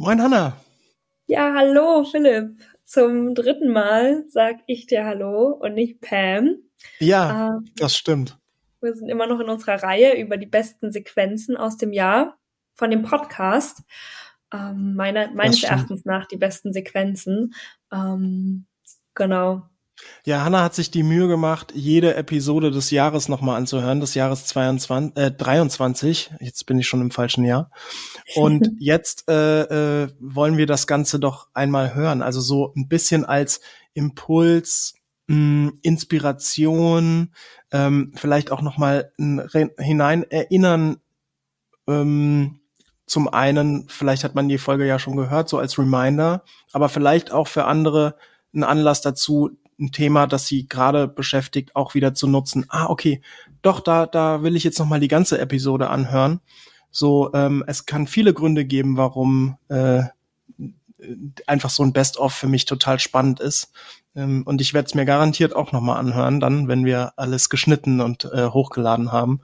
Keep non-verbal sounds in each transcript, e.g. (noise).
Moin Hanna. Ja, hallo Philipp. Zum dritten Mal sag ich dir Hallo und nicht Pam. Ja, ähm, das stimmt. Wir sind immer noch in unserer Reihe über die besten Sequenzen aus dem Jahr von dem Podcast. Ähm, meine, meines Erachtens nach die besten Sequenzen. Ähm, genau. Ja, Hanna hat sich die Mühe gemacht, jede Episode des Jahres nochmal anzuhören, des Jahres 22, äh, 23. Jetzt bin ich schon im falschen Jahr. Und (laughs) jetzt äh, äh, wollen wir das Ganze doch einmal hören. Also so ein bisschen als Impuls, mh, hm, Inspiration, ähm, vielleicht auch nochmal hinein erinnern. Ähm, zum einen, vielleicht hat man die Folge ja schon gehört, so als Reminder, aber vielleicht auch für andere ein Anlass dazu, ein Thema, das sie gerade beschäftigt, auch wieder zu nutzen. Ah, okay, doch, da, da will ich jetzt noch mal die ganze Episode anhören. So, ähm, es kann viele Gründe geben, warum äh, einfach so ein Best-of für mich total spannend ist. Ähm, und ich werde es mir garantiert auch noch mal anhören, dann, wenn wir alles geschnitten und äh, hochgeladen haben.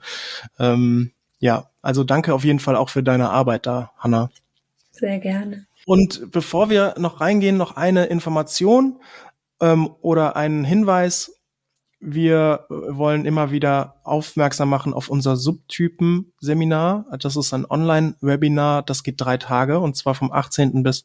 Ähm, ja, also danke auf jeden Fall auch für deine Arbeit da, Hanna. Sehr gerne. Und bevor wir noch reingehen, noch eine Information ähm, oder einen Hinweis. Wir wollen immer wieder aufmerksam machen auf unser Subtypen-Seminar. Das ist ein Online-Webinar, das geht drei Tage und zwar vom 18. bis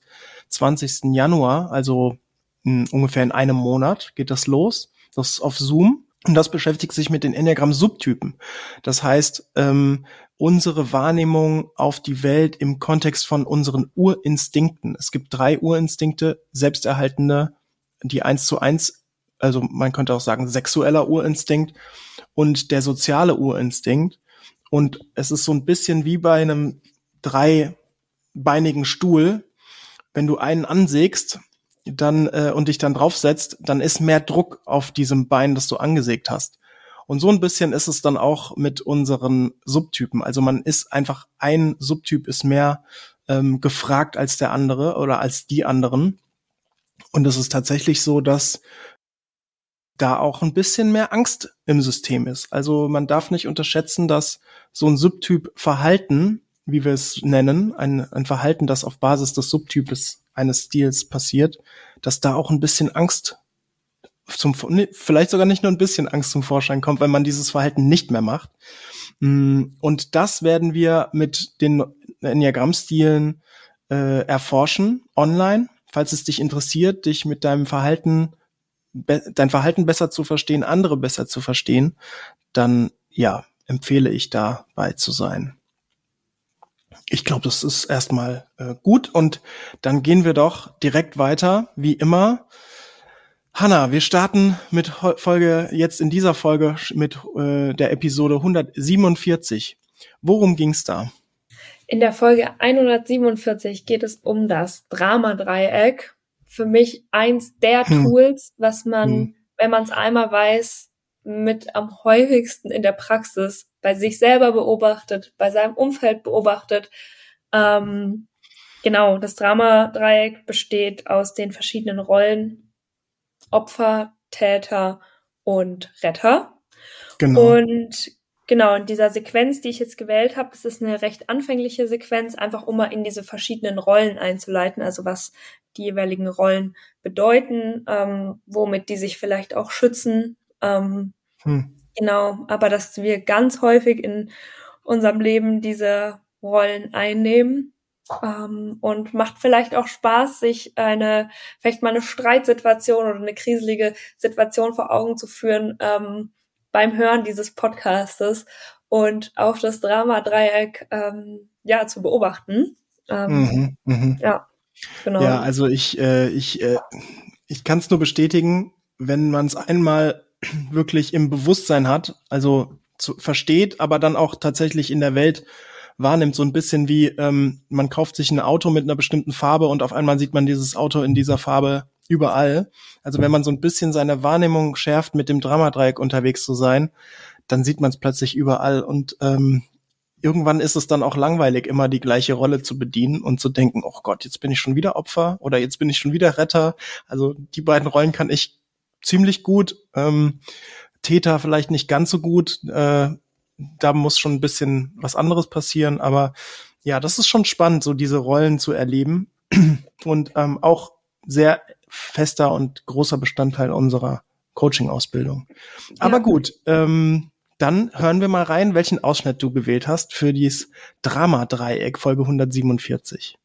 20. Januar, also in, ungefähr in einem Monat geht das los. Das ist auf Zoom und das beschäftigt sich mit den Enneagramm-Subtypen. Das heißt, ähm, unsere Wahrnehmung auf die Welt im Kontext von unseren Urinstinkten. Es gibt drei Urinstinkte, selbsterhaltende, die eins zu eins, also man könnte auch sagen, sexueller Urinstinkt und der soziale Urinstinkt. Und es ist so ein bisschen wie bei einem dreibeinigen Stuhl. Wenn du einen ansägst, dann äh, und dich dann draufsetzt, dann ist mehr Druck auf diesem Bein, das du angesägt hast. Und so ein bisschen ist es dann auch mit unseren Subtypen. Also man ist einfach ein Subtyp ist mehr ähm, gefragt als der andere oder als die anderen. Und es ist tatsächlich so, dass da auch ein bisschen mehr Angst im System ist. Also man darf nicht unterschätzen, dass so ein Subtyp Verhalten, wie wir es nennen, ein, ein Verhalten, das auf Basis des Subtypes eines Stils passiert, dass da auch ein bisschen Angst zum, vielleicht sogar nicht nur ein bisschen Angst zum Vorschein kommt, wenn man dieses Verhalten nicht mehr macht. Mm, und das werden wir mit den Enneagramm-Stilen äh, erforschen online falls es dich interessiert, dich mit deinem Verhalten, dein Verhalten besser zu verstehen, andere besser zu verstehen, dann ja, empfehle ich dabei zu sein. Ich glaube, das ist erstmal äh, gut und dann gehen wir doch direkt weiter, wie immer. Hanna, wir starten mit Folge jetzt in dieser Folge mit äh, der Episode 147. Worum ging's da? In der Folge 147 geht es um das Dramadreieck. Für mich eins der hm. Tools, was man, hm. wenn man es einmal weiß, mit am häufigsten in der Praxis bei sich selber beobachtet, bei seinem Umfeld beobachtet. Ähm, genau, das Dramadreieck besteht aus den verschiedenen Rollen Opfer, Täter und Retter. Genau. Und Genau, in dieser Sequenz, die ich jetzt gewählt habe, das ist eine recht anfängliche Sequenz, einfach um mal in diese verschiedenen Rollen einzuleiten, also was die jeweiligen Rollen bedeuten, ähm, womit die sich vielleicht auch schützen. Ähm, hm. Genau, aber dass wir ganz häufig in unserem Leben diese Rollen einnehmen. Ähm, und macht vielleicht auch Spaß, sich eine, vielleicht mal eine Streitsituation oder eine kriselige Situation vor Augen zu führen, ähm, beim Hören dieses Podcastes und auf das Drama-Dreieck ähm, ja zu beobachten. Ähm, mhm, mh. Ja, genau. Ja, also ich äh, ich äh, ich kann es nur bestätigen, wenn man es einmal (clears throat) wirklich im Bewusstsein hat, also zu, versteht, aber dann auch tatsächlich in der Welt wahrnimmt, so ein bisschen wie ähm, man kauft sich ein Auto mit einer bestimmten Farbe und auf einmal sieht man dieses Auto in dieser Farbe überall. Also wenn man so ein bisschen seine Wahrnehmung schärft, mit dem Dramadreieck unterwegs zu sein, dann sieht man es plötzlich überall und ähm, irgendwann ist es dann auch langweilig, immer die gleiche Rolle zu bedienen und zu denken, oh Gott, jetzt bin ich schon wieder Opfer oder jetzt bin ich schon wieder Retter. Also die beiden Rollen kann ich ziemlich gut. Ähm, Täter vielleicht nicht ganz so gut. Äh, da muss schon ein bisschen was anderes passieren, aber ja, das ist schon spannend, so diese Rollen zu erleben und ähm, auch sehr fester und großer Bestandteil unserer Coaching-Ausbildung. Aber ja. gut, ähm, dann hören wir mal rein, welchen Ausschnitt du gewählt hast für dieses Drama-Dreieck Folge 147.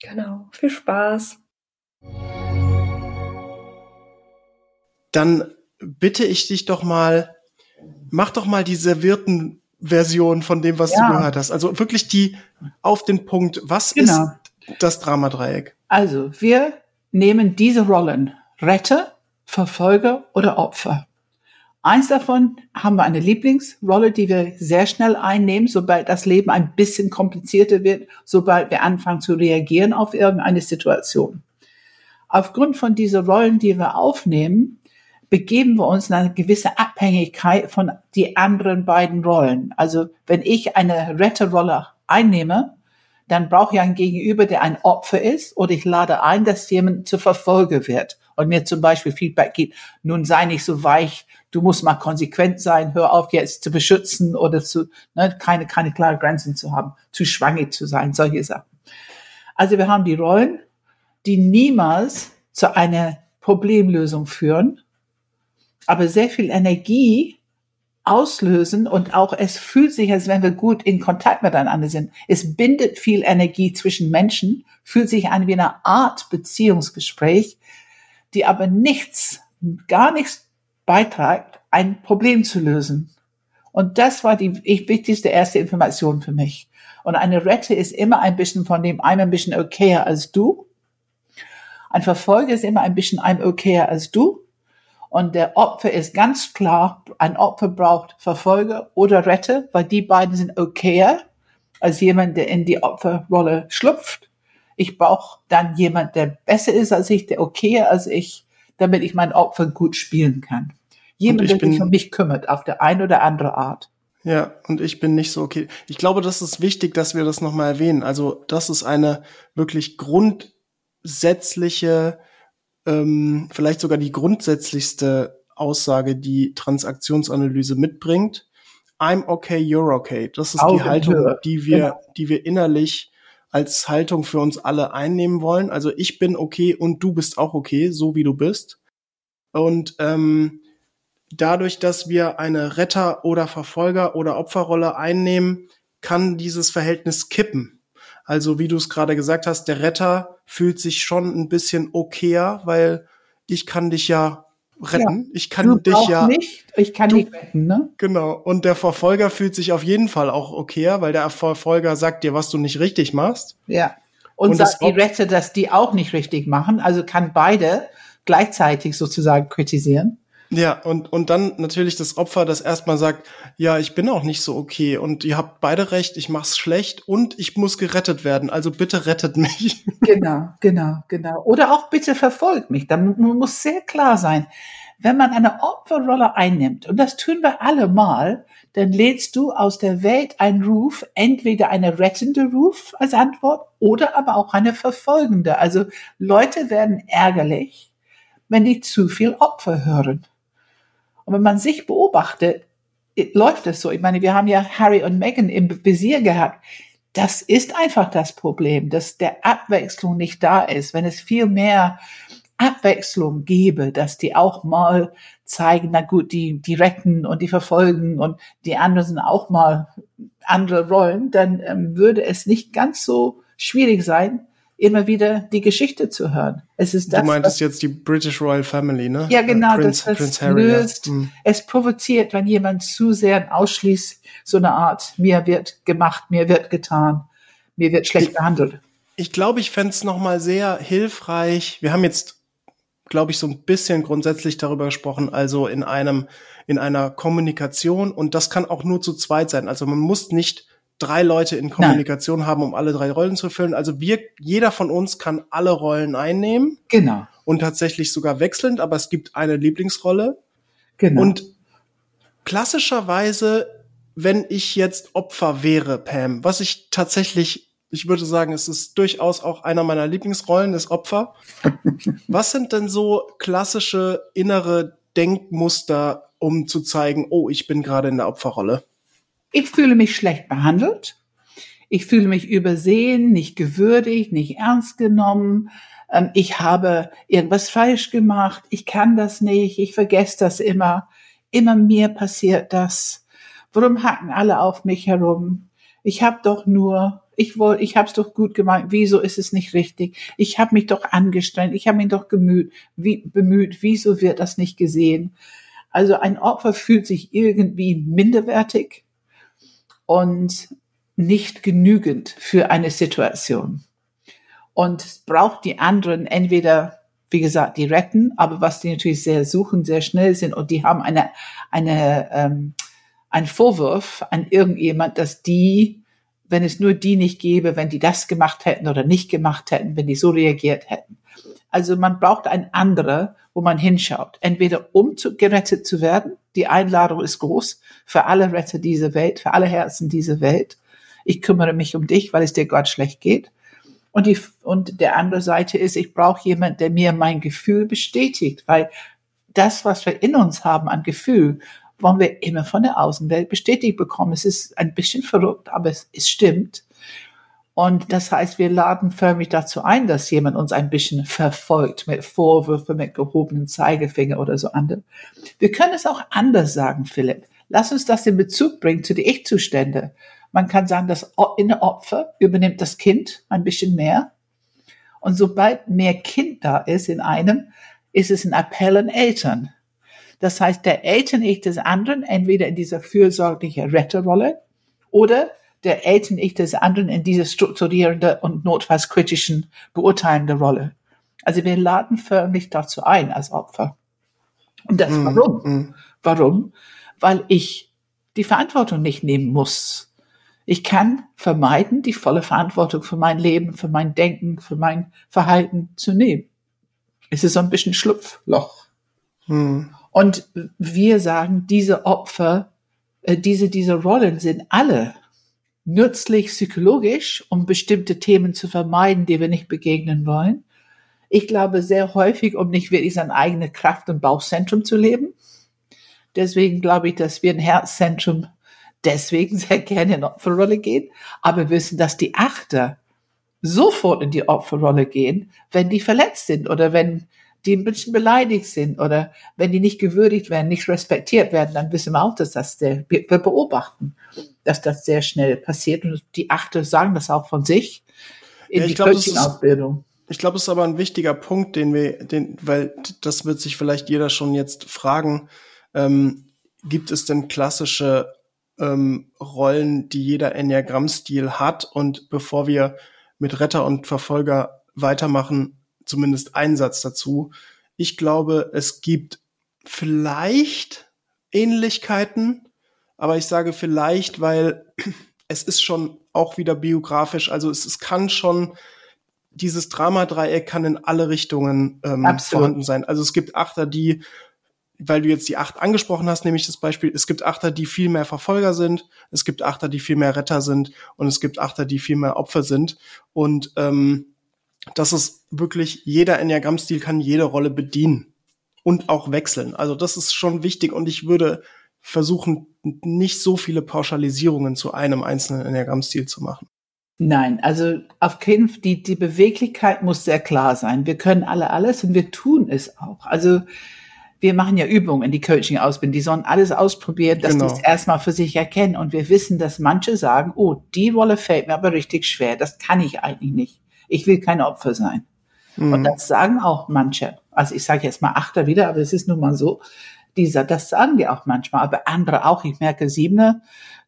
Genau, viel Spaß. Dann bitte ich dich doch mal, mach doch mal die servierten Version von dem, was ja. du gehört hast. Also wirklich die auf den Punkt. Was genau. ist das Dramadreieck? Also wir nehmen diese Rollen Retter, Verfolger oder Opfer. Eins davon haben wir eine Lieblingsrolle, die wir sehr schnell einnehmen, sobald das Leben ein bisschen komplizierter wird, sobald wir anfangen zu reagieren auf irgendeine Situation. Aufgrund von dieser Rollen, die wir aufnehmen, begeben wir uns in eine gewisse Abhängigkeit von die anderen beiden Rollen. Also wenn ich eine Retterrolle einnehme, dann brauche ich einen Gegenüber, der ein Opfer ist, oder ich lade ein, dass jemand zu Verfolger wird und mir zum Beispiel Feedback gibt, nun sei nicht so weich, du musst mal konsequent sein, hör auf jetzt zu beschützen oder zu, ne, keine, keine klare Grenzen zu haben, zu schwanger zu sein, solche Sachen. Also wir haben die Rollen, die niemals zu einer Problemlösung führen, aber sehr viel Energie auslösen und auch es fühlt sich, als wenn wir gut in Kontakt miteinander sind. Es bindet viel Energie zwischen Menschen, fühlt sich an wie eine Art Beziehungsgespräch, die aber nichts, gar nichts beitragt, ein Problem zu lösen. Und das war die wichtigste erste Information für mich. Und eine Rette ist immer ein bisschen von dem einem ein bisschen okayer als du. Ein Verfolger ist immer ein bisschen ein okayer als du. Und der Opfer ist ganz klar, ein Opfer braucht Verfolger oder Retter, weil die beiden sind okayer als jemand, der in die Opferrolle schlüpft. Ich brauche dann jemand, der besser ist als ich, der okayer als ich, damit ich mein Opfer gut spielen kann. Jemand, der sich um mich kümmert, auf der eine oder andere Art. Ja, und ich bin nicht so okay. Ich glaube, das ist wichtig, dass wir das nochmal erwähnen. Also, das ist eine wirklich grundsätzliche ähm, vielleicht sogar die grundsätzlichste Aussage, die Transaktionsanalyse mitbringt. I'm okay, you're okay. Das ist Augen die Haltung, die wir, die wir innerlich als Haltung für uns alle einnehmen wollen. Also ich bin okay und du bist auch okay, so wie du bist. Und ähm, dadurch, dass wir eine Retter- oder Verfolger- oder Opferrolle einnehmen, kann dieses Verhältnis kippen. Also wie du es gerade gesagt hast, der Retter fühlt sich schon ein bisschen okayer, weil ich kann dich ja retten. Ja, ich kann du dich ja nicht, ich kann du, dich retten, ne? Genau. Und der Verfolger fühlt sich auf jeden Fall auch okayer, weil der Verfolger sagt dir, was du nicht richtig machst. Ja. Und, und sagt die Retter, dass die auch nicht richtig machen. Also kann beide gleichzeitig sozusagen kritisieren. Ja, und, und dann natürlich das Opfer, das erstmal sagt, ja, ich bin auch nicht so okay und ihr habt beide recht, ich mach's schlecht und ich muss gerettet werden, also bitte rettet mich. (laughs) Genau, genau, genau. Oder auch bitte verfolgt mich. Da muss sehr klar sein, wenn man eine Opferrolle einnimmt, und das tun wir alle mal, dann lädst du aus der Welt einen Ruf, entweder eine rettende Ruf als Antwort oder aber auch eine verfolgende. Also Leute werden ärgerlich, wenn die zu viel Opfer hören. Und wenn man sich beobachtet, läuft es so. Ich meine, wir haben ja Harry und Meghan im Visier gehabt. Das ist einfach das Problem, dass der Abwechslung nicht da ist. Wenn es viel mehr Abwechslung gäbe, dass die auch mal zeigen, na gut, die, die retten und die verfolgen und die anderen sind auch mal andere Rollen, dann ähm, würde es nicht ganz so schwierig sein, immer wieder die Geschichte zu hören. Es ist das, du meintest jetzt die British Royal Family, ne? Ja, genau, Prince, das, das Harry, löst, ja. Hm. es provoziert, wenn jemand zu sehr ausschließt, so eine Art, mir wird gemacht, mir wird getan, mir wird schlecht ich, behandelt. Ich glaube, ich fände es nochmal sehr hilfreich. Wir haben jetzt, glaube ich, so ein bisschen grundsätzlich darüber gesprochen, also in einem, in einer Kommunikation und das kann auch nur zu zweit sein. Also man muss nicht drei Leute in Kommunikation Nein. haben, um alle drei Rollen zu füllen. Also wir, jeder von uns kann alle Rollen einnehmen. Genau. Und tatsächlich sogar wechselnd, aber es gibt eine Lieblingsrolle. Genau. Und klassischerweise, wenn ich jetzt Opfer wäre, Pam, was ich tatsächlich, ich würde sagen, es ist durchaus auch einer meiner Lieblingsrollen, das Opfer. (laughs) was sind denn so klassische innere Denkmuster, um zu zeigen, oh, ich bin gerade in der Opferrolle? Ich fühle mich schlecht behandelt. Ich fühle mich übersehen, nicht gewürdigt, nicht ernst genommen. Ähm, ich habe irgendwas falsch gemacht. Ich kann das nicht. Ich vergesse das immer. Immer mir passiert das. Warum hacken alle auf mich herum? Ich habe doch nur, ich wollte, ich habe es doch gut gemeint. Wieso ist es nicht richtig? Ich habe mich doch angestrengt. Ich habe mich doch gemüht, wie, bemüht. Wieso wird das nicht gesehen? Also ein Opfer fühlt sich irgendwie minderwertig und nicht genügend für eine Situation. Und es braucht die anderen entweder, wie gesagt, die retten, aber was die natürlich sehr suchen, sehr schnell sind und die haben eine, eine, ähm, ein Vorwurf an irgendjemand, dass die, wenn es nur die nicht gäbe, wenn die das gemacht hätten oder nicht gemacht hätten, wenn die so reagiert hätten. Also man braucht ein anderer, wo man hinschaut. Entweder um zu, gerettet zu werden. Die Einladung ist groß für alle Retter dieser Welt, für alle Herzen dieser Welt. Ich kümmere mich um dich, weil es dir Gott schlecht geht. Und die, und der andere Seite ist, ich brauche jemand, der mir mein Gefühl bestätigt, weil das, was wir in uns haben an Gefühl, wollen wir immer von der Außenwelt bestätigt bekommen. Es ist ein bisschen verrückt, aber es, es stimmt. Und das heißt, wir laden förmlich dazu ein, dass jemand uns ein bisschen verfolgt mit Vorwürfen, mit gehobenen Zeigefinger oder so andere. Wir können es auch anders sagen, Philipp. Lass uns das in Bezug bringen zu den Ich-Zustände. Man kann sagen, das Opfer übernimmt das Kind ein bisschen mehr. Und sobald mehr Kind da ist in einem, ist es ein Appell an Eltern. Das heißt, der Eltern-Ich des anderen entweder in dieser fürsorglichen Retterrolle oder der Eltern-Ich des anderen in diese strukturierende und notfalls kritischen beurteilende Rolle. Also wir laden förmlich dazu ein als Opfer. Und das mm, warum? Mm. Warum? Weil ich die Verantwortung nicht nehmen muss. Ich kann vermeiden, die volle Verantwortung für mein Leben, für mein Denken, für mein Verhalten zu nehmen. Es ist so ein bisschen Schlupfloch. Mm. Und wir sagen, diese Opfer, äh, diese, diese Rollen sind alle nützlich psychologisch, um bestimmte Themen zu vermeiden, die wir nicht begegnen wollen. Ich glaube sehr häufig, um nicht wirklich sein eigenes Kraft- und Bauchzentrum zu leben. Deswegen glaube ich, dass wir ein Herzzentrum deswegen (laughs) sehr gerne in Opferrolle gehen, aber wissen, dass die Achter sofort in die Opferrolle gehen, wenn die verletzt sind oder wenn die ein bisschen beleidigt sind oder wenn die nicht gewürdigt werden, nicht respektiert werden, dann wissen wir auch, dass das sehr, wir beobachten, dass das sehr schnell passiert und die Achte sagen das auch von sich in ja, die Coaching-Ausbildung. Ich glaube, es ist aber ein wichtiger Punkt, den wir, den, weil das wird sich vielleicht jeder schon jetzt fragen. Ähm, gibt es denn klassische ähm, Rollen, die jeder Enneagramm-Stil hat? Und bevor wir mit Retter und Verfolger weitermachen, zumindest ein Satz dazu. Ich glaube, es gibt vielleicht Ähnlichkeiten, aber ich sage vielleicht, weil (clears throat) es ist schon auch wieder biografisch, also es, es kann schon dieses Dramadreieck kann in alle Richtungen ähm, vorhanden sein. Also es gibt Achter, die, weil du jetzt die Acht angesprochen hast, nämlich das Beispiel, es gibt Achter, die viel mehr Verfolger sind, es gibt Achter, die viel mehr Retter sind und es gibt Achter, die viel mehr Opfer sind. Und ähm, dass es wirklich jeder Enneagramm-Stil kann jede Rolle bedienen und auch wechseln. Also das ist schon wichtig und ich würde versuchen, nicht so viele Pauschalisierungen zu einem einzelnen Enneagramm-Stil zu machen. Nein, also auf keinen Fall, die, die Beweglichkeit muss sehr klar sein. Wir können alle alles und wir tun es auch. Also wir machen ja Übungen in die Coaching-Ausbildung, die sollen alles ausprobieren, dass genau. die es erstmal für sich erkennen. Und wir wissen, dass manche sagen, oh, die Rolle fällt mir aber richtig schwer, das kann ich eigentlich nicht ich will kein Opfer sein. Mhm. Und das sagen auch manche. Also ich sage jetzt mal Achter wieder, aber es ist nun mal so. Dieser, das sagen die auch manchmal, aber andere auch. Ich merke, Siebener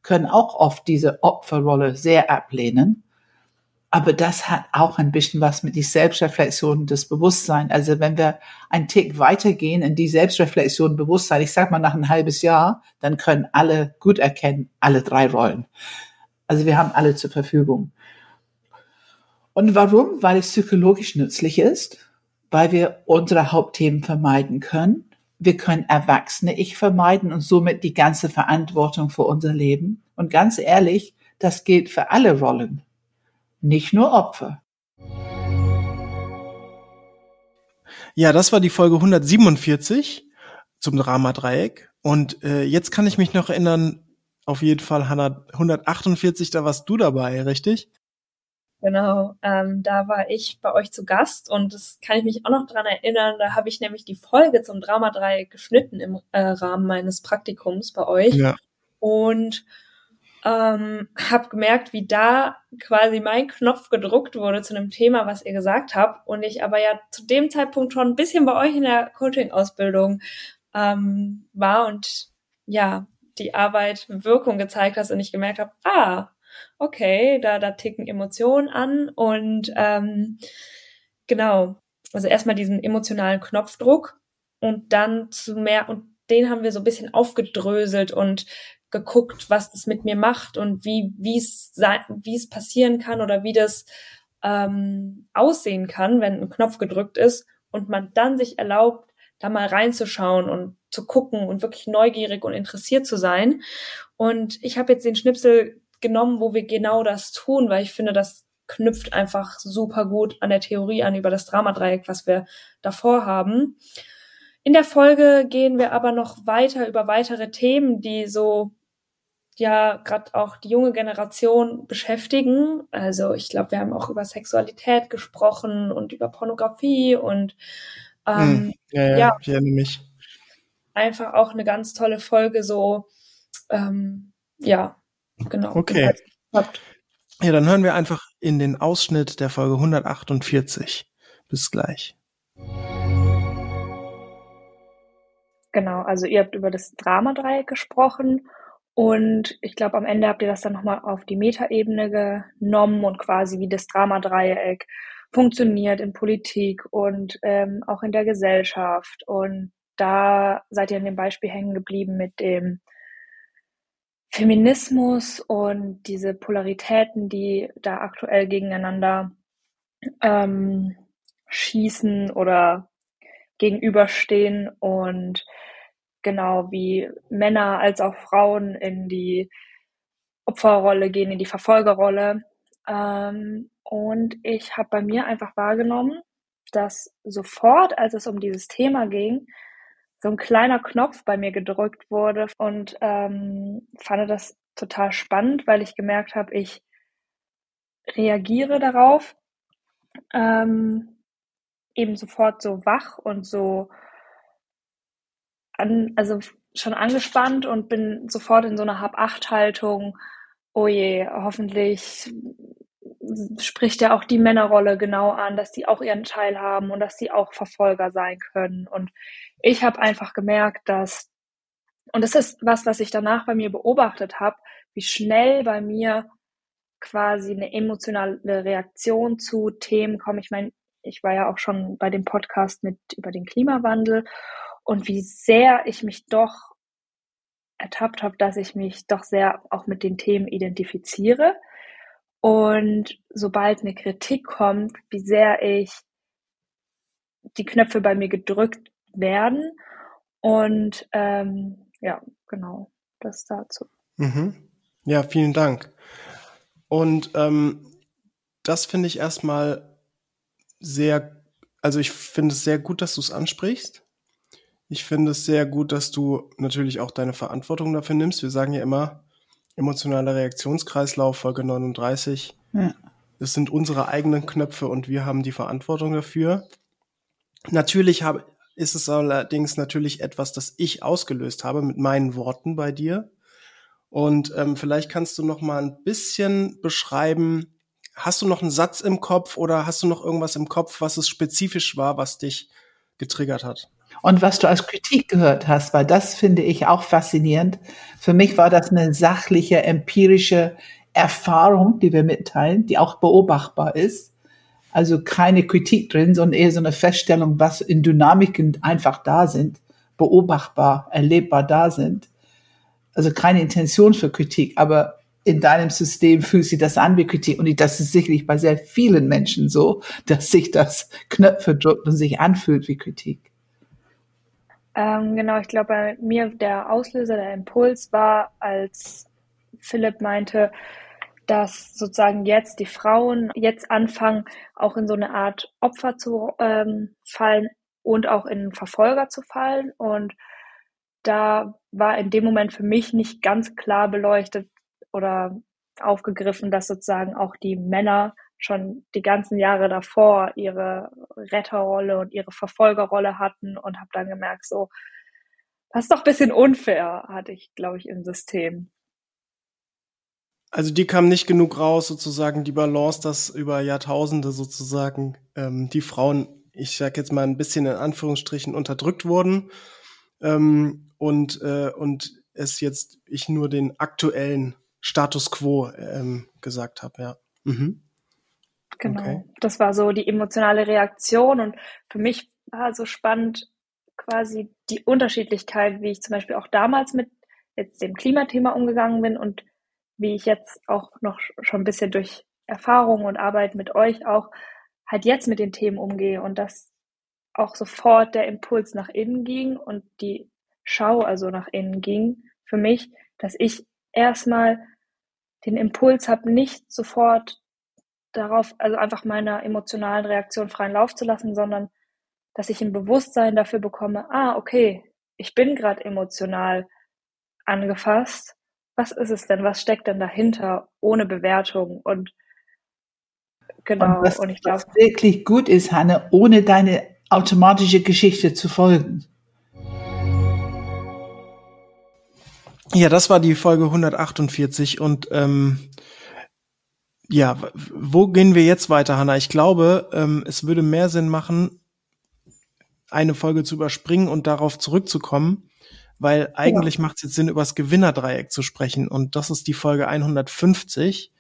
können auch oft diese Opferrolle sehr ablehnen. Aber das hat auch ein bisschen was mit die Selbstreflexion des Bewusstseins. Also wenn wir einen Tick weitergehen in die Selbstreflexion Bewusstsein, ich sag mal nach ein halbes Jahr, dann können alle gut erkennen, alle drei Rollen. Also wir haben alle zur Verfügung. Und warum? Weil es psychologisch nützlich ist, weil wir unsere Hauptthemen vermeiden können. Wir können Erwachsene Ich vermeiden und somit die ganze Verantwortung für unser Leben. Und ganz ehrlich, das gilt für alle Rollen, nicht nur Opfer. Ja, das war die Folge 147 zum Drama Dreieck. Und äh, jetzt kann ich mich noch erinnern, auf jeden Fall 148, da warst du dabei, richtig? Genau, ähm, da war ich bei euch zu Gast und das kann ich mich auch noch dran erinnern. Da habe ich nämlich die Folge zum Drama 3 geschnitten im äh, Rahmen meines Praktikums bei euch. Ja. Und ähm, habe gemerkt, wie da quasi mein Knopf gedruckt wurde zu einem Thema, was ihr gesagt habt. Und ich aber ja zu dem Zeitpunkt schon ein bisschen bei euch in der Coaching-Ausbildung ähm, war und ja, die Arbeit Wirkung gezeigt hat und ich gemerkt habe, ah, okay, da, da ticken Emotionen an und ähm, genau, also erstmal diesen emotionalen Knopfdruck und dann zu mehr, und den haben wir so ein bisschen aufgedröselt und geguckt, was das mit mir macht und wie wie es wie es passieren kann oder wie das ähm, aussehen kann, wenn ein Knopf gedrückt ist und man dann sich erlaubt, da mal reinzuschauen und zu gucken und wirklich neugierig und interessiert zu sein. Und ich habe jetzt den Schnipsel genommen, wo wir genau das tun, weil ich finde, das knüpft einfach super gut an der Theorie an über das Dramadreieck, was wir davor haben. In der Folge gehen wir aber noch weiter über weitere Themen, die so ja gerade auch die junge Generation beschäftigen. Also ich glaube, wir haben auch über Sexualität gesprochen und über Pornografie und ähm, hm, ja, ja, ja, ich erinnere mich. Einfach auch eine ganz tolle Folge, so ähm, ja, Genau. Okay. Ja, dann hören wir einfach in den Ausschnitt der Folge 148. Bis gleich. Genau, also ihr habt über das Dramadreieck gesprochen und ich glaube, am Ende habt ihr das dann nochmal auf die Metaebene genommen und quasi wie das Dramadreieck funktioniert in Politik und ähm, auch in der Gesellschaft. Und da seid ihr an dem Beispiel hängen geblieben mit dem Feminismus und diese Polaritäten, die da aktuell gegeneinander ähm, schießen oder gegenüberstehen und genau wie Männer als auch Frauen in die Opferrolle gehen, in die Verfolgerrolle. Ähm, und ich habe bei mir einfach wahrgenommen, dass sofort, als es um dieses Thema ging, so ein kleiner Knopf bei mir gedrückt wurde und ähm, fand das total spannend, weil ich gemerkt habe, ich reagiere darauf ähm, eben sofort so wach und so an, also schon angespannt und bin sofort in so einer Hab-Acht-Haltung. Oh je, hoffentlich spricht ja auch die Männerrolle genau an, dass die auch ihren Teil haben und dass die auch Verfolger sein können. Und ich habe einfach gemerkt, dass, und das ist was, was ich danach bei mir beobachtet habe, wie schnell bei mir quasi eine emotionale Reaktion zu Themen kommt. Ich meine, ich war ja auch schon bei dem Podcast mit über den Klimawandel und wie sehr ich mich doch ertappt habe, dass ich mich doch sehr auch mit den Themen identifiziere und sobald eine Kritik kommt, wie sehr ich die Knöpfe bei mir gedrückt werden. Und ähm, ja, genau, das dazu. Mhm. Ja, vielen Dank. Und ähm, das finde ich erstmal sehr, also ich finde es sehr gut, dass du es ansprichst. Ich finde es sehr gut, dass du natürlich auch deine Verantwortung dafür nimmst. Wir sagen ja immer, Emotionaler Reaktionskreislauf, Folge 39. Ja. Das sind unsere eigenen Knöpfe und wir haben die Verantwortung dafür. Natürlich habe, ist es allerdings natürlich etwas, das ich ausgelöst habe mit meinen Worten bei dir. Und ähm, vielleicht kannst du noch mal ein bisschen beschreiben, hast du noch einen Satz im Kopf oder hast du noch irgendwas im Kopf, was es spezifisch war, was dich getriggert hat? Und was du als Kritik gehört hast, weil das finde ich auch faszinierend. Für mich war das eine sachliche, empirische Erfahrung, die wir mitteilen, die auch beobachtbar ist. Also keine Kritik drin, sondern eher so eine Feststellung, was in Dynamiken einfach da sind, beobachtbar, erlebbar da sind. Also keine Intention für Kritik, aber in deinem System fühlt sich das an wie Kritik. Und das ist sicherlich bei sehr vielen Menschen so, (laughs) dass sich das Knöpfe drückt und sich anfühlt wie Kritik. Ähm, genau, ich glaube, bei mir der Auslöser, der Impuls war, als Philipp meinte, dass sozusagen jetzt die Frauen jetzt anfangen, auch in so eine Art Opfer zu ähm, fallen und auch in Verfolger zu fallen. Und da war in dem Moment für mich nicht ganz klar beleuchtet oder aufgegriffen, dass sozusagen auch die Männer schon die ganzen Jahre davor ihre Retterrolle und ihre Verfolgerrolle hatten und habe dann gemerkt, so, das ist doch ein bisschen unfair, hatte ich, glaube ich, im System. Also die kam nicht genug raus, sozusagen die Balance, dass über Jahrtausende sozusagen ähm, die Frauen, ich sag jetzt mal ein bisschen in Anführungsstrichen, unterdrückt wurden ähm, und, äh, und es jetzt ich nur den aktuellen Status quo ähm, gesagt habe, ja. Mhm. Genau. Okay. Das war so die emotionale Reaktion und für mich war so spannend quasi die Unterschiedlichkeit, wie ich zum Beispiel auch damals mit jetzt dem Klimathema umgegangen bin und wie ich jetzt auch noch schon ein bisschen durch Erfahrung und Arbeit mit euch auch halt jetzt mit den Themen umgehe und dass auch sofort der Impuls nach innen ging und die Schau also nach innen ging für mich, dass ich erstmal den Impuls habe, nicht sofort darauf, also einfach meiner emotionalen Reaktion freien Lauf zu lassen, sondern dass ich ein Bewusstsein dafür bekomme, ah, okay, ich bin gerade emotional angefasst was ist es denn? Was steckt denn dahinter ohne Bewertung? Und genau, und, was, und ich glaube. wirklich gut ist, Hanne, ohne deine automatische Geschichte zu folgen. Ja, das war die Folge 148 und ähm, ja, wo gehen wir jetzt weiter, Hanna? Ich glaube, ähm, es würde mehr Sinn machen, eine Folge zu überspringen und darauf zurückzukommen, weil eigentlich ja. macht es jetzt Sinn, über das Gewinnerdreieck zu sprechen. Und das ist die Folge 150.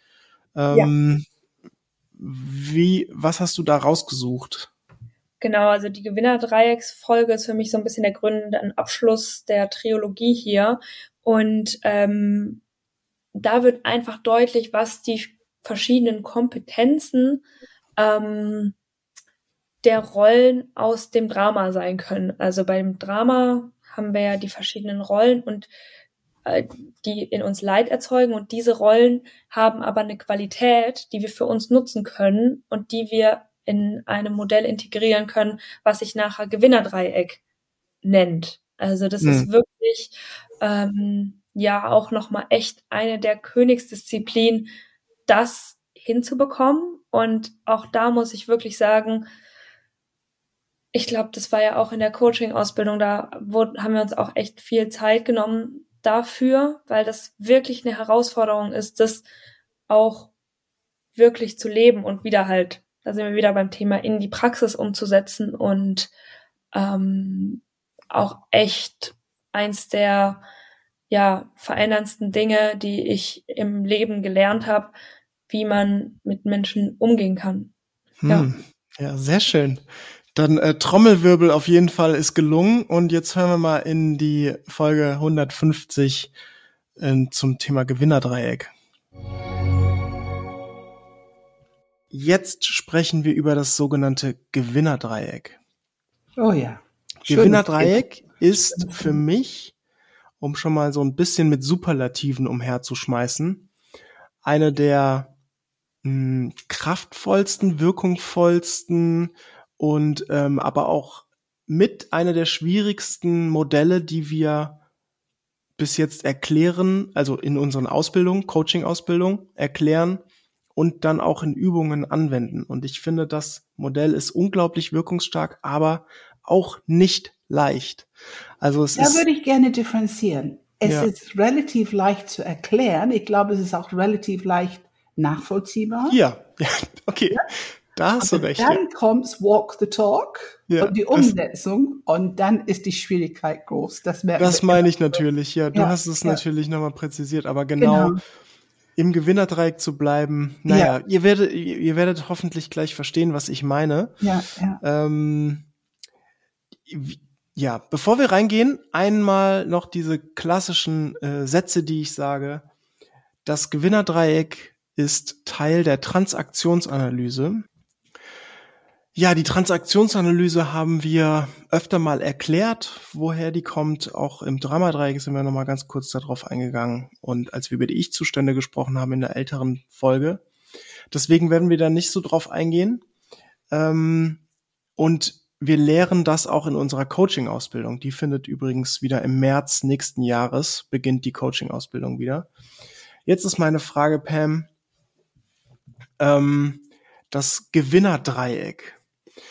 Ähm, ja. Wie, was hast du da rausgesucht? Genau, also die Gewinnerdreiecksfolge ist für mich so ein bisschen der Grund, ein Abschluss der Trilogie hier. Und ähm, da wird einfach deutlich, was die verschiedenen Kompetenzen ähm, der Rollen aus dem Drama sein können. Also beim Drama haben wir ja die verschiedenen Rollen und äh, die in uns Leid erzeugen und diese Rollen haben aber eine Qualität, die wir für uns nutzen können und die wir in einem Modell integrieren können, was sich nachher Gewinnerdreieck nennt. Also das mhm. ist wirklich ähm, ja auch nochmal echt eine der Königsdisziplinen, das hinzubekommen. Und auch da muss ich wirklich sagen, ich glaube, das war ja auch in der Coaching-Ausbildung, da wo, haben wir uns auch echt viel Zeit genommen dafür, weil das wirklich eine Herausforderung ist, das auch wirklich zu leben und wieder halt, da sind wir wieder beim Thema, in die Praxis umzusetzen und ähm, auch echt eins der ja veränderndsten Dinge, die ich im Leben gelernt habe, wie man mit Menschen umgehen kann. Hm. Ja. ja, sehr schön. Dann äh, Trommelwirbel auf jeden Fall ist gelungen und jetzt hören wir mal in die Folge 150 äh, zum Thema Gewinnerdreieck. Jetzt sprechen wir über das sogenannte Gewinnerdreieck. Oh ja. Gewinnerdreieck ist für mich, um schon mal so ein bisschen mit Superlativen umherzuschmeißen, eine der mh, hm, kraftvollsten, wirkungsvollsten, und ähm, aber auch mit einer der schwierigsten Modelle, die wir bis jetzt erklären, also in unseren Ausbildungen, Coaching-Ausbildung erklären und dann auch in Übungen anwenden. Und ich finde, das Modell ist unglaublich wirkungsstark, aber auch nicht leicht. Also es da ist, würde ich gerne differenzieren. Es ja. ist relativ leicht zu erklären. Ich glaube, es ist auch relativ leicht nachvollziehbar. Ja, ja (laughs) okay. Ja? Da hast du recht. Dann ja. kommt's Walk the Talk ja, und die Umsetzung und dann ist die Schwierigkeit groß. Das, das meine ich natürlich, ja. Du ja, hast es natürlich nochmal präzisiert, aber genau, genau, im Gewinnerdreieck zu bleiben. Naja, ihr werdet, ihr werdet hoffentlich gleich verstehen, was ich meine. Ja, ja. Ähm, ja, bevor wir reingehen, einmal noch diese klassischen äh, Sätze, die ich sage. Das Gewinnerdreieck ist Teil der Transaktionsanalyse. Ja, die Transaktionsanalyse haben wir öfter mal erklärt, woher die kommt. Auch im Dramadreieck sind wir nochmal ganz kurz darauf eingegangen. Und als wir über die Ich-Zustände gesprochen haben in der älteren Folge. Deswegen werden wir da nicht so drauf eingehen. Ähm, und wir lehren das auch in unserer Coaching-Ausbildung. Die findet übrigens wieder im März nächsten Jahres, beginnt die Coaching-Ausbildung wieder. Jetzt ist meine Frage, Pam, ähm, das Gewinnerdreieck.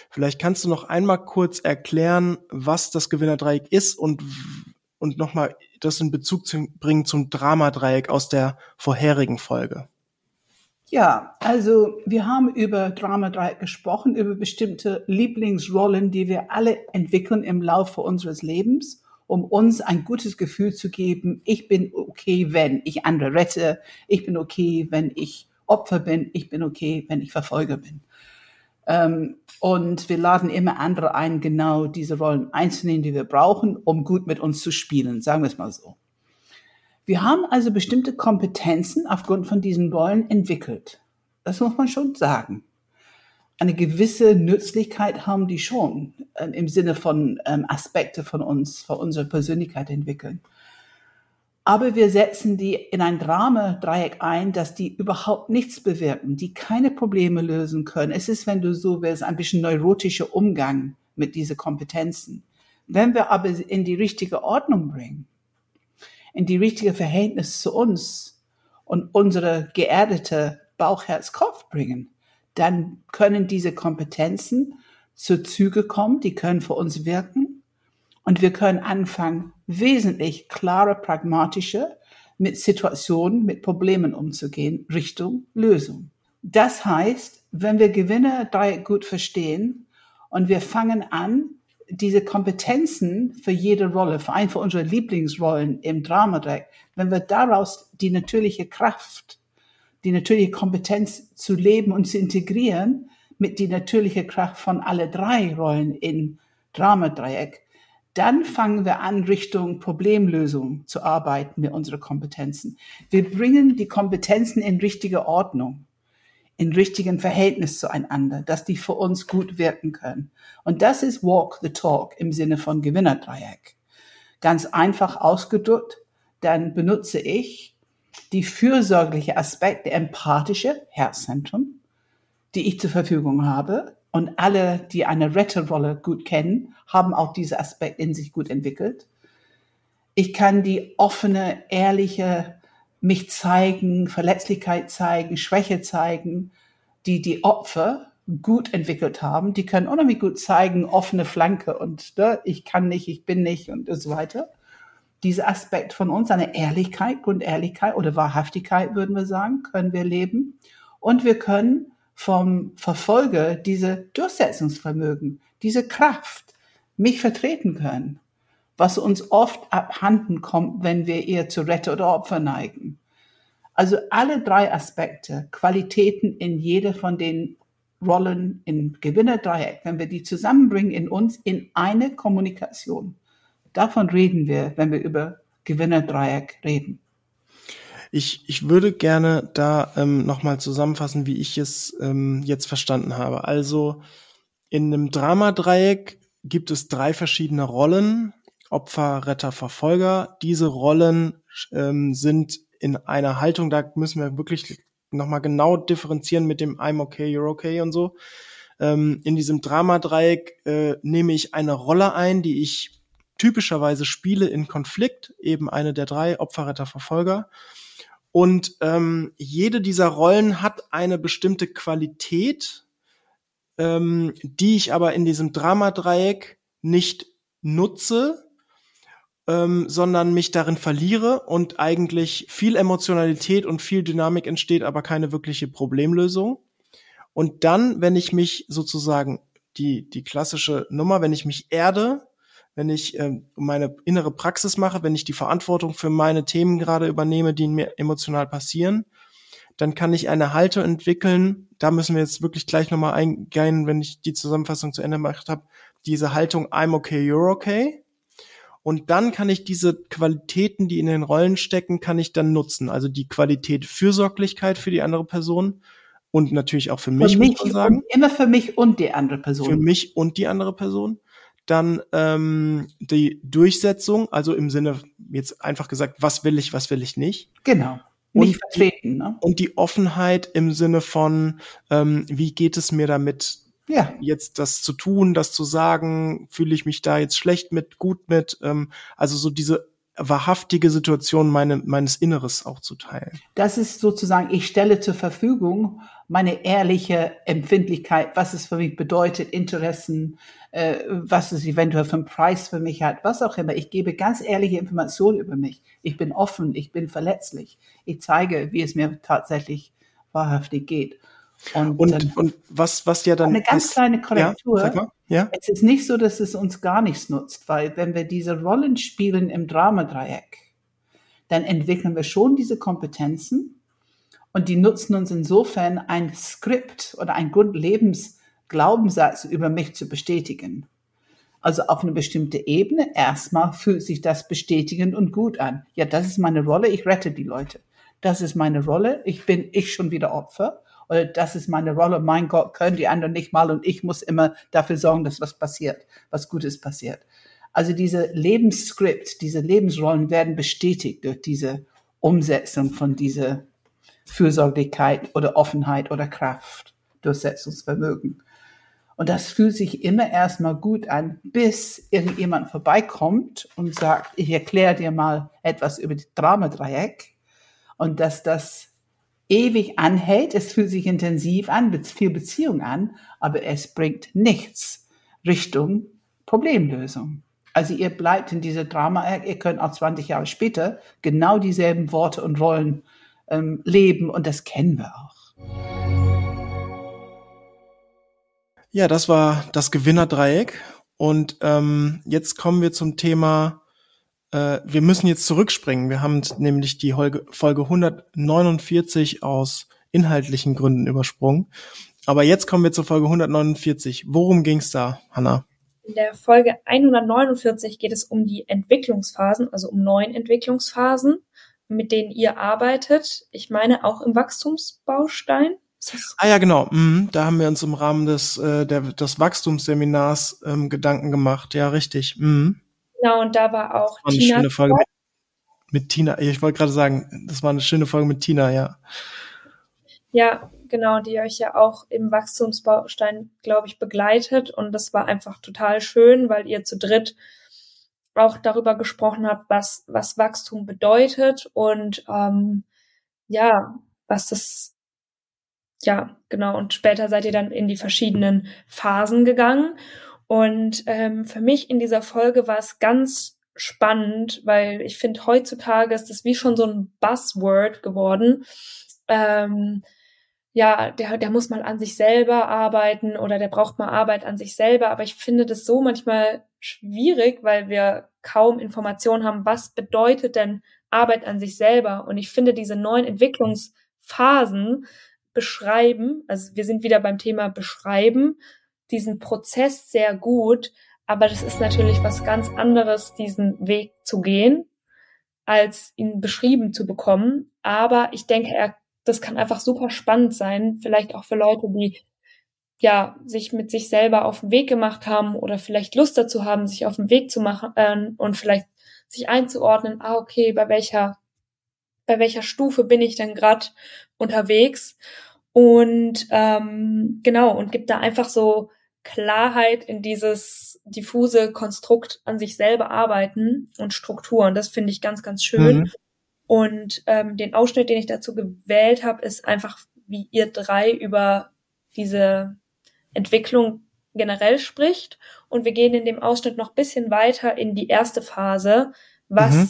Vielleicht kannst du noch einmal kurz erklären, was das Gewinnerdreieck ist und, und nochmal das in Bezug zu bringen zum Dramadreieck aus der vorherigen Folge. Ja, also wir haben über Dramadreieck gesprochen, über bestimmte Lieblingsrollen, die wir alle entwickeln im Laufe unseres Lebens, um uns ein gutes Gefühl zu geben, ich bin okay, wenn ich andere rette, ich bin okay, wenn ich Opfer bin, ich bin okay, wenn ich Verfolger bin. Ähm, und wir laden immer andere ein, genau diese Rollen einzunehmen, die wir brauchen, um gut mit uns zu spielen, sagen wir es mal so. Wir haben also bestimmte Kompetenzen aufgrund von diesen Rollen entwickelt. Das muss man schon sagen. Eine gewisse Nützlichkeit haben die schon äh, im Sinne von ähm, Aspekte von uns, von unserer Persönlichkeit entwickeln. Aber wir setzen die in ein Drama-Dreieck ein, dass die überhaupt nichts bewirken, die keine Probleme lösen können. Es ist, wenn du so willst, ein bisschen neurotischer Umgang mit diesen Kompetenzen. Wenn wir aber in die richtige Ordnung bringen, in die richtige Verhältnis zu uns und unsere geerdete Bauch, Herz, Kopf bringen, dann können diese Kompetenzen zu Züge kommen, die können für uns wirken und wir können anfangen, wesentlich klarer, pragmatischer mit Situationen, mit Problemen umzugehen, Richtung Lösung. Das heißt, wenn wir Gewinner gut verstehen und wir fangen an, diese Kompetenzen für jede Rolle, für eine von unseren Lieblingsrollen im Dramadeck, wenn wir daraus die natürliche Kraft, die natürliche Kompetenz zu leben und zu integrieren mit die natürliche Kraft von alle drei Rollen im Dramadreieck, dann fangen wir an, Richtung Problemlösung zu arbeiten mit unseren Kompetenzen. Wir bringen die Kompetenzen in richtige Ordnung in richtigen Verhältnis zueinander, dass die für uns gut wirken können. Und das ist Walk the Talk im Sinne von Gewinnerdreieck. Ganz einfach ausgedrückt, dann benutze ich die fürsorgliche Aspekte, empathische Herzzentrum, die ich zur Verfügung habe. Und alle, die eine Retterrolle gut kennen, haben auch diese Aspekt in sich gut entwickelt. Ich kann die offene, ehrliche mich zeigen, Verletzlichkeit zeigen, Schwäche zeigen, die die Opfer gut entwickelt haben. Die können unheimlich gut zeigen, offene Flanke und ne, ich kann nicht, ich bin nicht und so weiter. Dieser Aspekt von uns, eine Ehrlichkeit, Grundehrlichkeit oder Wahrhaftigkeit, würden wir sagen, können wir leben. Und wir können vom Verfolger diese Durchsetzungsvermögen, diese Kraft, mich vertreten können was uns oft abhanden kommt, wenn wir eher zu Retter oder Opfer neigen. Also alle drei Aspekte, Qualitäten in jeder von den Rollen in Gewinnerdreieck, wenn wir die zusammenbringen in uns in eine Kommunikation. Davon reden wir, wenn wir über Gewinnerdreieck reden. Ich, ich würde gerne da ähm, nochmal zusammenfassen, wie ich es ähm, jetzt verstanden habe. Also in einem Dramadreieck gibt es drei verschiedene Rollen, Opfer, Retter, Verfolger. Diese Rollen ähm, sind in einer Haltung, da müssen wir wirklich nochmal genau differenzieren mit dem I'm okay, you're okay und so. Ähm, in diesem Dramadreieck äh, nehme ich eine Rolle ein, die ich typischerweise spiele in Konflikt, eben eine der drei Opfer, Retter, Verfolger. Und ähm, jede dieser Rollen hat eine bestimmte Qualität, ähm, die ich aber in diesem Dramadreieck nicht nutze, ähm, sondern mich darin verliere und eigentlich viel Emotionalität und viel Dynamik entsteht, aber keine wirkliche Problemlösung. Und dann, wenn ich mich sozusagen die, die klassische Nummer, wenn ich mich erde, wenn ich äh, meine innere Praxis mache, wenn ich die Verantwortung für meine Themen gerade übernehme, die mir emotional passieren, dann kann ich eine Haltung entwickeln. Da müssen wir jetzt wirklich gleich nochmal eingehen, wenn ich die Zusammenfassung zu Ende gemacht habe. Diese Haltung I'm okay, you're okay. Und dann kann ich diese Qualitäten, die in den Rollen stecken, kann ich dann nutzen. Also die Qualität Fürsorglichkeit für die andere Person und natürlich auch für mich, für mich muss man sagen. Immer für mich und die andere Person. Für mich und die andere Person. Dann ähm, die Durchsetzung, also im Sinne, jetzt einfach gesagt, was will ich, was will ich nicht. Genau. Nicht vertreten, ne? Und die Offenheit im Sinne von, ähm, wie geht es mir damit, ja. jetzt das zu tun, das zu sagen, fühle ich mich da jetzt schlecht mit, gut mit, ähm, also so diese wahrhaftige Situation meine, meines Inneres auch zu teilen. Das ist sozusagen, ich stelle zur Verfügung meine ehrliche Empfindlichkeit, was es für mich bedeutet, Interessen, äh, was es eventuell für einen Preis für mich hat, was auch immer. Ich gebe ganz ehrliche Informationen über mich. Ich bin offen, ich bin verletzlich. Ich zeige, wie es mir tatsächlich wahrhaftig geht. Und, und, und was, was ja dann. Eine ganz ist, kleine Korrektur. Ja, sag mal. Ja? Es ist nicht so, dass es uns gar nichts nutzt, weil wenn wir diese Rollen spielen im Dramadreieck, dann entwickeln wir schon diese Kompetenzen und die nutzen uns insofern ein Skript oder ein Grundlebensglaubenssatz über mich zu bestätigen. Also auf eine bestimmte Ebene erstmal fühlt sich das bestätigend und gut an. Ja, das ist meine Rolle, ich rette die Leute. Das ist meine Rolle, ich bin ich schon wieder Opfer oder das ist meine Rolle, mein Gott, können die anderen nicht mal und ich muss immer dafür sorgen, dass was passiert, was Gutes passiert. Also diese Lebensskript, diese Lebensrollen werden bestätigt durch diese Umsetzung von dieser Fürsorglichkeit oder Offenheit oder Kraft, Durchsetzungsvermögen. Und das fühlt sich immer erstmal gut an, bis irgendjemand vorbeikommt und sagt, ich erkläre dir mal etwas über die Dramadreieck und dass das ewig anhält. Es fühlt sich intensiv an, viel Beziehung an, aber es bringt nichts Richtung Problemlösung. Also ihr bleibt in dieser Drama, ihr könnt auch 20 Jahre später genau dieselben Worte und Rollen ähm, leben und das kennen wir auch. Ja, das war das Gewinnerdreieck und ähm, jetzt kommen wir zum Thema äh, wir müssen jetzt zurückspringen. Wir haben nämlich die Folge 149 aus inhaltlichen Gründen übersprungen. Aber jetzt kommen wir zur Folge 149. Worum ging es da, Hanna? In der Folge 149 geht es um die Entwicklungsphasen, also um neun Entwicklungsphasen, mit denen ihr arbeitet. Ich meine auch im Wachstumsbaustein. Ah ja, genau. Mhm. Da haben wir uns im Rahmen des, äh, der, des Wachstumsseminars ähm, Gedanken gemacht. Ja, richtig. Mhm. Genau, und da war auch war Tina. Schöne Folge mit, mit Tina. Ich wollte gerade sagen, das war eine schöne Folge mit Tina, ja. Ja, genau, die euch ja auch im Wachstumsbaustein, glaube ich, begleitet. Und das war einfach total schön, weil ihr zu dritt auch darüber gesprochen habt, was, was Wachstum bedeutet und ähm, ja, was das, ja, genau. Und später seid ihr dann in die verschiedenen Phasen gegangen. Und ähm, für mich in dieser Folge war es ganz spannend, weil ich finde, heutzutage ist das wie schon so ein Buzzword geworden. Ähm, ja, der, der muss mal an sich selber arbeiten oder der braucht mal Arbeit an sich selber. Aber ich finde das so manchmal schwierig, weil wir kaum Informationen haben, was bedeutet denn Arbeit an sich selber. Und ich finde, diese neuen Entwicklungsphasen beschreiben, also wir sind wieder beim Thema beschreiben, diesen Prozess sehr gut, aber das ist natürlich was ganz anderes, diesen Weg zu gehen, als ihn beschrieben zu bekommen. Aber ich denke, er, das kann einfach super spannend sein, vielleicht auch für Leute, die ja sich mit sich selber auf den Weg gemacht haben oder vielleicht Lust dazu haben, sich auf den Weg zu machen äh, und vielleicht sich einzuordnen. Ah, okay, bei welcher bei welcher Stufe bin ich denn gerade unterwegs? Und ähm, genau und gibt da einfach so Klarheit in dieses diffuse Konstrukt an sich selber arbeiten und Strukturen. Das finde ich ganz, ganz schön. Mhm. Und ähm, den Ausschnitt, den ich dazu gewählt habe, ist einfach, wie ihr drei über diese Entwicklung generell spricht. Und wir gehen in dem Ausschnitt noch bisschen weiter in die erste Phase, was mhm.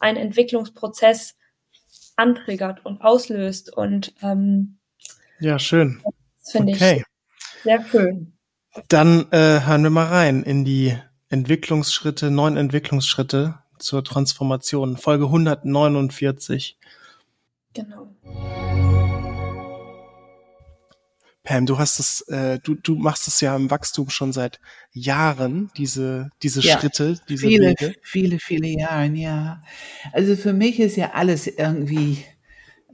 ein Entwicklungsprozess antriggert und auslöst. Und ähm, ja, schön. Das finde okay. ich sehr schön. Dann äh, hören wir mal rein in die Entwicklungsschritte, neun Entwicklungsschritte zur Transformation, Folge 149. Genau. Pam, du hast es, äh, du, du machst es ja im Wachstum schon seit Jahren, diese, diese ja, Schritte, diese viele, Wege. Viele, viele Jahre, ja. Also für mich ist ja alles irgendwie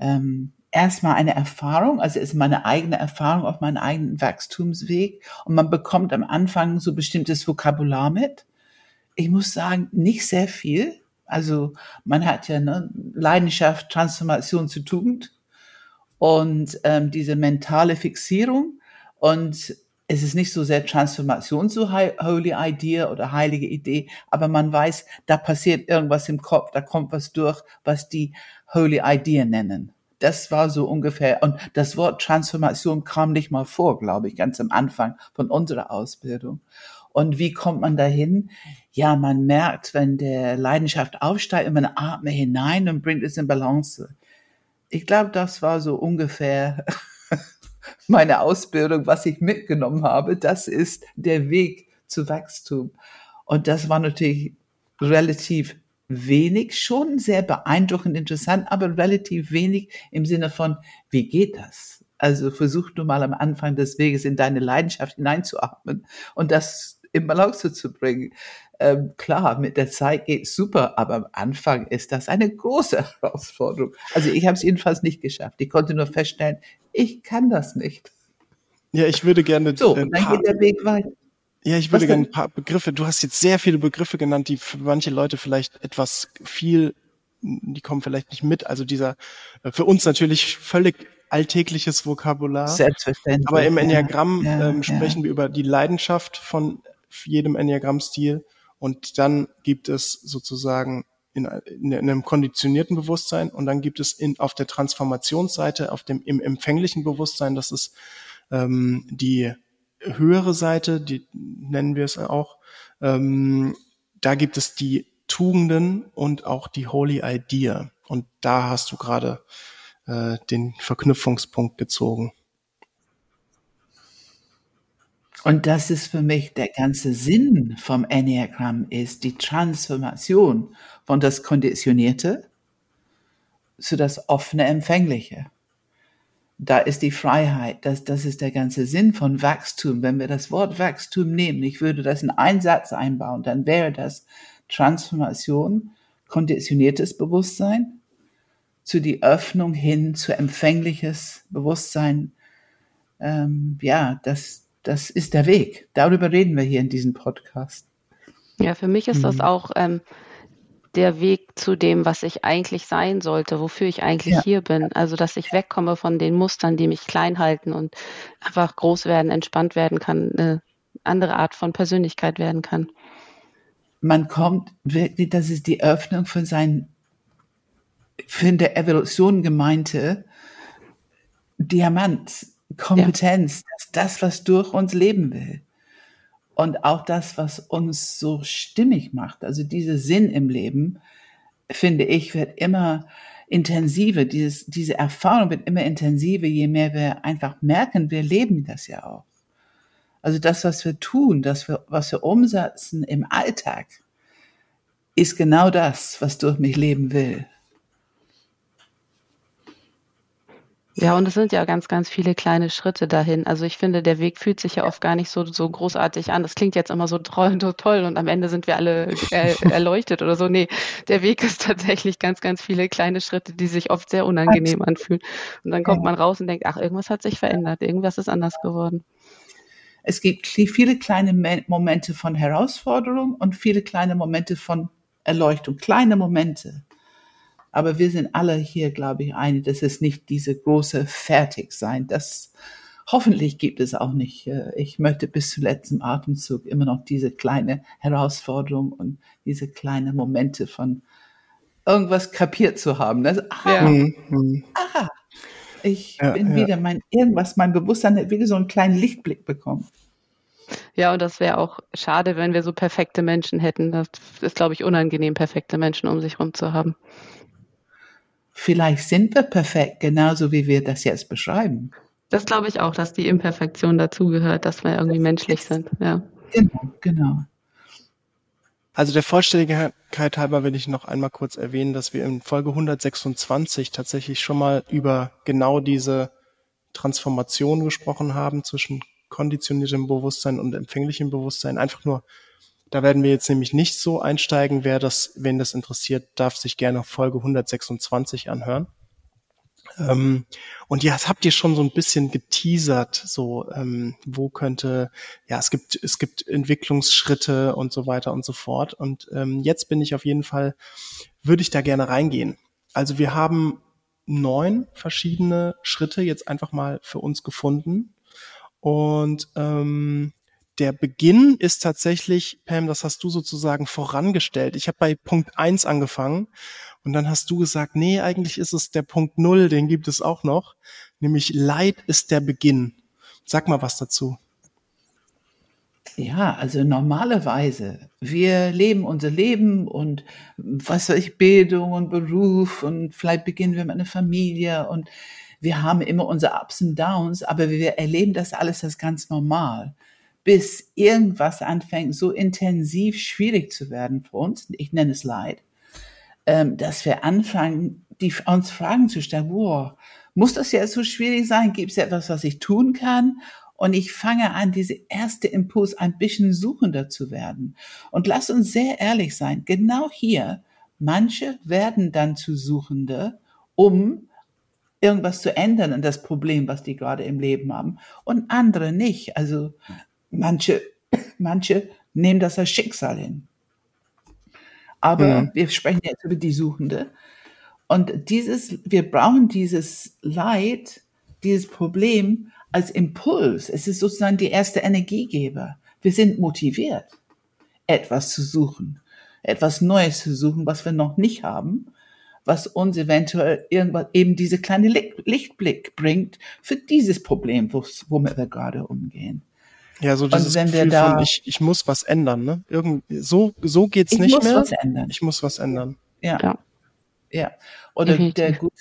ähm, erstmal eine Erfahrung, also ist meine eigene Erfahrung auf meinem eigenen Wachstumsweg und man bekommt am Anfang so bestimmtes Vokabular mit. Ich muss sagen, nicht sehr viel. Also man hat ja ne, Leidenschaft, Transformation zu Tugend und ähm, diese mentale Fixierung und es ist nicht so sehr Transformation zu Holy Idea oder heilige Idee, aber man weiß, da passiert irgendwas im Kopf, da kommt was durch, was die Holy Idea nennen. Das war so ungefähr. Und das Wort Transformation kam nicht mal vor, glaube ich, ganz am Anfang von unserer Ausbildung. Und wie kommt man dahin? Ja, man merkt, wenn der Leidenschaft aufsteigt man atmet hinein und bringt es in Balance. Ich glaube, das war so ungefähr (laughs) meine Ausbildung, was ich mitgenommen habe, das ist der Weg zu Wachstum. Und das war natürlich relativ wenig, schon sehr beeindruckend interessant, aber relativ wenig im Sinne von, wie geht das? Also versuch du mal am Anfang des Weges in deine Leidenschaft hineinzuatmen und das im Balance zu bringen. Ähm, klar, mit der Zeit geht's super, aber am Anfang ist das eine große (laughs) Herausforderung. Also ich habe es jedenfalls nicht geschafft. Ich konnte nur feststellen, ich kann das nicht. Ja, ich würde gerne. So, dann geht der Weg weiter. Ja, ich würde gerne ein paar Begriffe. Du hast jetzt sehr viele Begriffe genannt, die für manche Leute vielleicht etwas viel, die kommen vielleicht nicht mit. Also dieser äh, für uns natürlich völlig alltägliches Vokabular. Selbstverständlich. Aber im Enneagramm ja, ähm, sprechen ja. wir über die Leidenschaft von jedem Enneagramm-Stil und dann gibt es sozusagen in, in, einem konditionierten Bewusstsein und dann gibt es in, auf der Transformationsseite, auf dem im empfänglichen Bewusstsein, das ist ähm, die höhere Seite, die nennen wir es auch, ähm, da gibt es die Tugenden und auch die Holy Idea. Und da hast du gerade äh, den Verknüpfungspunkt gezogen. Und das ist für mich der ganze Sinn vom Enneagramm ist die Transformation von das Konditionierte zu das offene Empfängliche. Da ist die Freiheit, das, das ist der ganze Sinn von Wachstum. Wenn wir das Wort Wachstum nehmen, ich würde das in einen Satz einbauen, dann wäre das Transformation, konditioniertes Bewusstsein zu die Öffnung hin zu empfängliches Bewusstsein. Ähm, ja, das, das ist der Weg. Darüber reden wir hier in diesem Podcast. Ja, für mich ist mhm. das auch ähm, der Weg zu dem, was ich eigentlich sein sollte, wofür ich eigentlich ja. hier bin. Also, dass ich wegkomme von den Mustern, die mich klein halten und einfach groß werden, entspannt werden kann, eine andere Art von Persönlichkeit werden kann. Man kommt wirklich, das ist die Öffnung von seinen, in der Evolution gemeinte Diamant, Kompetenz, ja. das, das, was durch uns leben will. Und auch das, was uns so stimmig macht. Also dieser Sinn im Leben, finde ich, wird immer intensiver. Dieses, diese Erfahrung wird immer intensiver, je mehr wir einfach merken, wir leben das ja auch. Also das, was wir tun, das, was wir umsetzen im Alltag, ist genau das, was durch mich leben will. Ja, und es sind ja ganz, ganz viele kleine Schritte dahin. Also ich finde, der Weg fühlt sich ja oft gar nicht so, so großartig an. Das klingt jetzt immer so toll, so toll und am Ende sind wir alle äh, (laughs) erleuchtet oder so. Nee, der Weg ist tatsächlich ganz, ganz viele kleine Schritte, die sich oft sehr unangenehm anfühlen. Und dann kommt man raus und denkt, ach, irgendwas hat sich verändert, irgendwas ist anders geworden. Es gibt viele kleine Momente von Herausforderung und viele kleine Momente von Erleuchtung, kleine Momente. Aber wir sind alle hier, glaube ich, einig, dass es nicht diese große Fertigsein, das hoffentlich gibt es auch nicht. Ich möchte bis zum letzten Atemzug immer noch diese kleine Herausforderung und diese kleine Momente von irgendwas kapiert zu haben. Also, aha, ja. Mhm. aha, ich ja, bin ja. wieder mein, irgendwas, mein Bewusstsein hat wieder so einen kleinen Lichtblick bekommen. Ja, und das wäre auch schade, wenn wir so perfekte Menschen hätten. Das ist, glaube ich, unangenehm, perfekte Menschen um sich herum zu haben. Vielleicht sind wir perfekt, genauso wie wir das jetzt beschreiben. Das glaube ich auch, dass die Imperfektion dazugehört, dass wir irgendwie menschlich sind. Ja. Genau, genau. Also der Vollständigkeit halber will ich noch einmal kurz erwähnen, dass wir in Folge 126 tatsächlich schon mal über genau diese Transformation gesprochen haben zwischen konditioniertem Bewusstsein und empfänglichem Bewusstsein. Einfach nur da werden wir jetzt nämlich nicht so einsteigen. Wer das, wen das interessiert, darf sich gerne Folge 126 anhören. Ähm, und jetzt habt ihr schon so ein bisschen geteasert, so ähm, wo könnte, ja, es gibt es gibt Entwicklungsschritte und so weiter und so fort. Und ähm, jetzt bin ich auf jeden Fall, würde ich da gerne reingehen. Also wir haben neun verschiedene Schritte jetzt einfach mal für uns gefunden Und ähm, der Beginn ist tatsächlich, Pam, das hast du sozusagen vorangestellt. Ich habe bei Punkt eins angefangen und dann hast du gesagt, nee, eigentlich ist es der Punkt null, den gibt es auch noch, nämlich Leid ist der Beginn. Sag mal was dazu. Ja, also normalerweise, wir leben unser Leben und was weiß ich, Bildung und Beruf und vielleicht beginnen wir mit einer Familie und wir haben immer unsere Ups und Downs, aber wir erleben das alles als ganz normal, bis irgendwas anfängt, so intensiv schwierig zu werden für uns, ich nenne es Leid, ähm, dass wir anfangen, die, uns Fragen zu stellen, wow, muss das jetzt so schwierig sein? Gibt es etwas, was ich tun kann? Und ich fange an, diese erste Impuls ein bisschen suchender zu werden. Und lass uns sehr ehrlich sein, genau hier, manche werden dann zu Suchende, um irgendwas zu ändern an das Problem, was die gerade im Leben haben. Und andere nicht. Also manche, (coughs) manche nehmen das als Schicksal hin. Aber ja. wir sprechen jetzt über die Suchende. Und dieses, wir brauchen dieses Leid, dieses Problem als Impuls. Es ist sozusagen die erste Energiegeber. Wir sind motiviert, etwas zu suchen, etwas Neues zu suchen, was wir noch nicht haben, was uns eventuell irgendwas, eben diese kleine Lichtblick bringt für dieses Problem, womit wir gerade umgehen. Ja, so dieses wenn Gefühl da, von, ich, ich muss was ändern, ne? Irgend, so, so geht's nicht mehr. Ich muss was ändern. Ich muss was ändern. Ja. Ja. ja. Oder mhm. der gute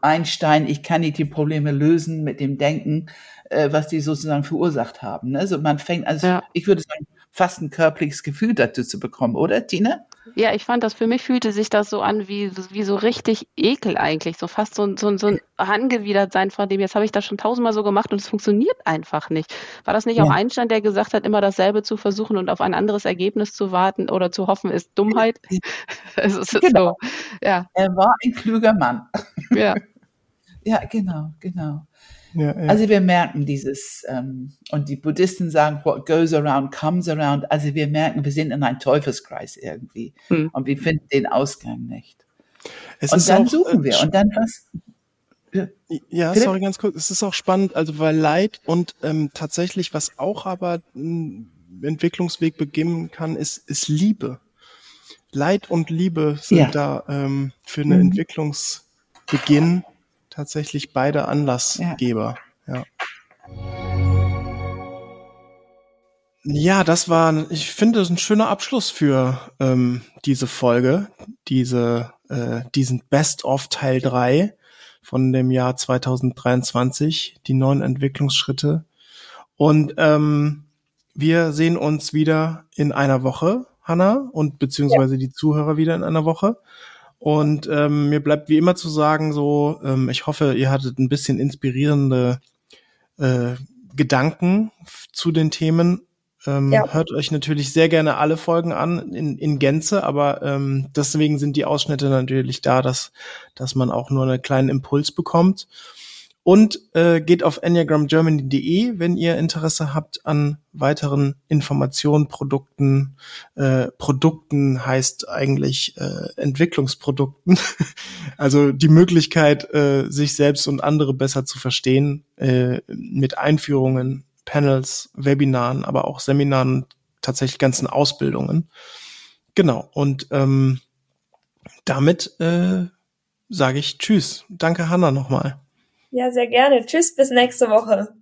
Einstein, ich kann nicht die Probleme lösen mit dem Denken, äh, was die sozusagen verursacht haben. Ne? Also man fängt, also ja. ich würde sagen, fast ein körperliches Gefühl dazu zu bekommen, oder Tina? Ja, ich fand das, für mich fühlte sich das so an wie, wie so richtig Ekel eigentlich, so fast so, so, so ein angewidert sein von dem, jetzt habe ich das schon tausendmal so gemacht und es funktioniert einfach nicht. War das nicht ja. auch Einstein, der gesagt hat, immer dasselbe zu versuchen und auf ein anderes Ergebnis zu warten oder zu hoffen, ist Dummheit? (laughs) es ist genau. so, ja. Er war ein kluger Mann. Ja. (laughs) ja, genau, genau. Ja, ja. Also wir merken dieses, ähm, und die Buddhisten sagen, what goes around comes around. Also wir merken, wir sind in einem Teufelskreis irgendwie hm. und wir finden den Ausgang nicht. Es und dann auch, suchen wir. Äh, und dann was. Ja, ja sorry, ganz kurz. Es ist auch spannend, also weil Leid und ähm, tatsächlich, was auch aber ein Entwicklungsweg beginnen kann, ist, ist Liebe. Leid und Liebe sind ja. da ähm, für einen mhm. Entwicklungsbeginn tatsächlich beide Anlassgeber. Ja. ja. Das war, ich finde, das ein schöner Abschluss für ähm, diese Folge, diese, äh, diesen Best of Teil 3 von dem Jahr 2023, die neuen Entwicklungsschritte. Und ähm, wir sehen uns wieder in einer Woche, Hanna, und beziehungsweise ja. die Zuhörer wieder in einer Woche. Und ähm, mir bleibt wie immer zu sagen, so, ähm, ich hoffe, ihr hattet ein bisschen inspirierende äh, Gedanken zu den Themen. Ähm, ja. Hört euch natürlich sehr gerne alle Folgen an in, in Gänze, aber ähm, deswegen sind die Ausschnitte natürlich da, dass, dass man auch nur einen kleinen Impuls bekommt. Und äh, geht auf enneagramgermany.de, wenn ihr Interesse habt an weiteren Informationen, Produkten. Äh, Produkten heißt eigentlich äh, Entwicklungsprodukten. (laughs) also die Möglichkeit, äh, sich selbst und andere besser zu verstehen äh, mit Einführungen, Panels, Webinaren, aber auch Seminaren, tatsächlich ganzen Ausbildungen. Genau. Und ähm, damit äh, sage ich Tschüss. Danke, Hanna, nochmal. Ja, sehr gerne. Tschüss, bis nächste Woche.